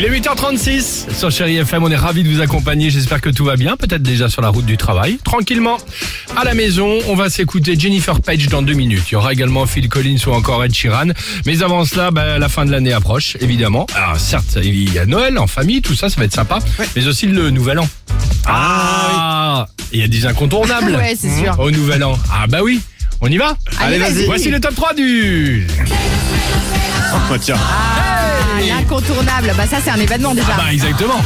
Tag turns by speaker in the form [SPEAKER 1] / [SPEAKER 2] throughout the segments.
[SPEAKER 1] Il est 8h36 sur Chéri FM, on est ravis de vous accompagner, j'espère que tout va bien, peut-être déjà sur la route du travail. Tranquillement, à la maison, on va s'écouter Jennifer Page dans deux minutes. Il y aura également Phil Collins ou encore Ed Sheeran. Mais avant cela, bah, la fin de l'année approche, évidemment. Alors certes, il y a Noël en famille, tout ça, ça va être sympa, mais aussi le Nouvel An. Ah, il y a des incontournables
[SPEAKER 2] Ouais, c'est sûr.
[SPEAKER 1] au Nouvel An. Ah bah oui, on y va
[SPEAKER 2] Allez, vas-y.
[SPEAKER 1] Voici le top 3 du...
[SPEAKER 3] Oh, tiens.
[SPEAKER 2] Ah, Bah ça c'est un événement déjà.
[SPEAKER 1] Ah bah exactement.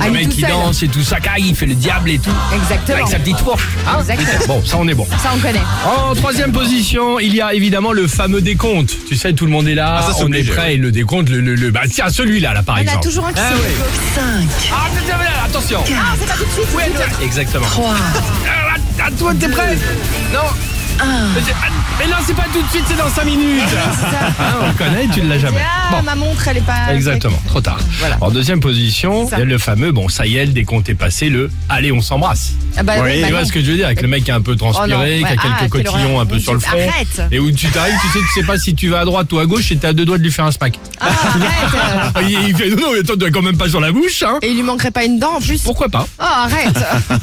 [SPEAKER 2] Ah,
[SPEAKER 1] le mec qui danse et tout ça, car il fait le diable et tout.
[SPEAKER 2] Exactement.
[SPEAKER 1] Avec sa petite fourche. hein.
[SPEAKER 2] Exactement.
[SPEAKER 1] Bon, ça on est bon.
[SPEAKER 2] Ça on connaît.
[SPEAKER 1] En troisième position, il y a évidemment le fameux décompte. Tu sais, tout le monde est là,
[SPEAKER 3] Ah, ça,
[SPEAKER 1] on
[SPEAKER 3] obligé,
[SPEAKER 1] est prêt, et le décompte, le, le, le- bah tiens, celui-là, là, par
[SPEAKER 2] On a
[SPEAKER 1] exemple.
[SPEAKER 2] toujours un qui
[SPEAKER 1] Ah,
[SPEAKER 2] se
[SPEAKER 1] oui. Ah, tiens, tiens, tiens, attention.
[SPEAKER 2] Ah, c'est pas tout de suite.
[SPEAKER 1] Exactement. Ah, à toi, t'es prêt? Non. Mais, c'est- ah, mais non, c'est pas tout de suite, c'est dans 5 minutes. Hein, on le connaît, tu ne l'as jamais.
[SPEAKER 2] Ah,
[SPEAKER 1] Bon.
[SPEAKER 2] ma montre elle est pas.
[SPEAKER 1] Exactement, trop tard.
[SPEAKER 2] Voilà.
[SPEAKER 1] En deuxième position, il y a le fameux, bon, ça y est, le décompte est passé, le allez, on s'embrasse.
[SPEAKER 2] Ah bah,
[SPEAKER 3] Oui,
[SPEAKER 2] bah
[SPEAKER 1] tu vois
[SPEAKER 2] non.
[SPEAKER 1] ce que je veux dire Avec le mec qui est un peu transpiré,
[SPEAKER 2] Oh ouais.
[SPEAKER 1] qui a quelques
[SPEAKER 2] Ah,
[SPEAKER 1] cotillons un peu sur le front.
[SPEAKER 2] arrête.
[SPEAKER 1] Et où tu t'arrives, tu sais, tu sais pas si tu vas à droite ou à gauche et t'es à deux doigts de lui faire un smack.
[SPEAKER 2] Ah, arrête.
[SPEAKER 1] Ah, il, il fait non, non, mais attends, tu quand même pas sur la bouche, hein
[SPEAKER 2] Et il lui manquerait pas une dent en plus.
[SPEAKER 1] Pourquoi pas
[SPEAKER 2] Oh, arrête.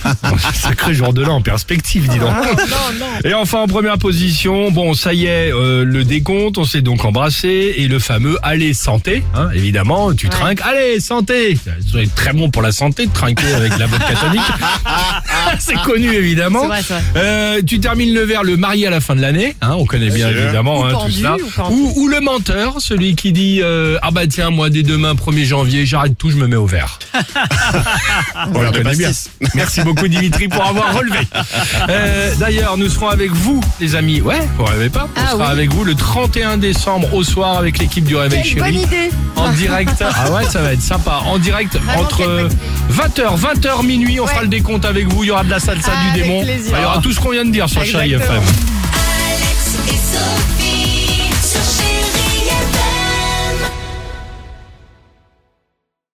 [SPEAKER 1] Sacré jour de l'an en perspective, dis donc.
[SPEAKER 2] Ah, non, non.
[SPEAKER 1] Et enfin en première position, bon ça y est, euh, le décompte, on s'est donc embrassé et le fameux allez santé, hein, évidemment, tu trinques, allez santé. C'est très bon pour la santé de trinquer avec la vodka tonique. c'est connu évidemment.
[SPEAKER 2] Vrai, vrai.
[SPEAKER 1] Euh, tu termines le verre le marié à la fin de l'année, hein, on connaît bien évidemment
[SPEAKER 2] Ou
[SPEAKER 1] hein, tout ça.
[SPEAKER 2] ou pendu.
[SPEAKER 1] Ou, ou le menteur, celui qui dit euh, ah bah tiens moi dès demain 1er janvier j'arrête tout, je me mets au on
[SPEAKER 3] Verre
[SPEAKER 1] connaît bien. Merci beaucoup Dimitri pour avoir relevé. D'ailleurs, nous serons avec vous, les amis. Ouais, vous rêvez pas On
[SPEAKER 2] Ah
[SPEAKER 1] sera
[SPEAKER 2] oui.
[SPEAKER 1] avec vous le 31 décembre au soir avec l'équipe du Réveil
[SPEAKER 2] Quelle bonne
[SPEAKER 1] Chéri.
[SPEAKER 2] idée.
[SPEAKER 1] En direct. Ah ouais, ça va être sympa. En direct
[SPEAKER 2] Vraiment,
[SPEAKER 1] entre
[SPEAKER 2] quelle bonne idée.
[SPEAKER 1] 20h, 20h minuit, on
[SPEAKER 2] Ouais.
[SPEAKER 1] fera le décompte avec vous. Il y aura de la salsa du
[SPEAKER 2] Avec
[SPEAKER 1] démon.
[SPEAKER 2] plaisir.
[SPEAKER 1] Il y aura tout ce qu'on vient de dire sur Chéri. FM.
[SPEAKER 4] Alex et Sophie.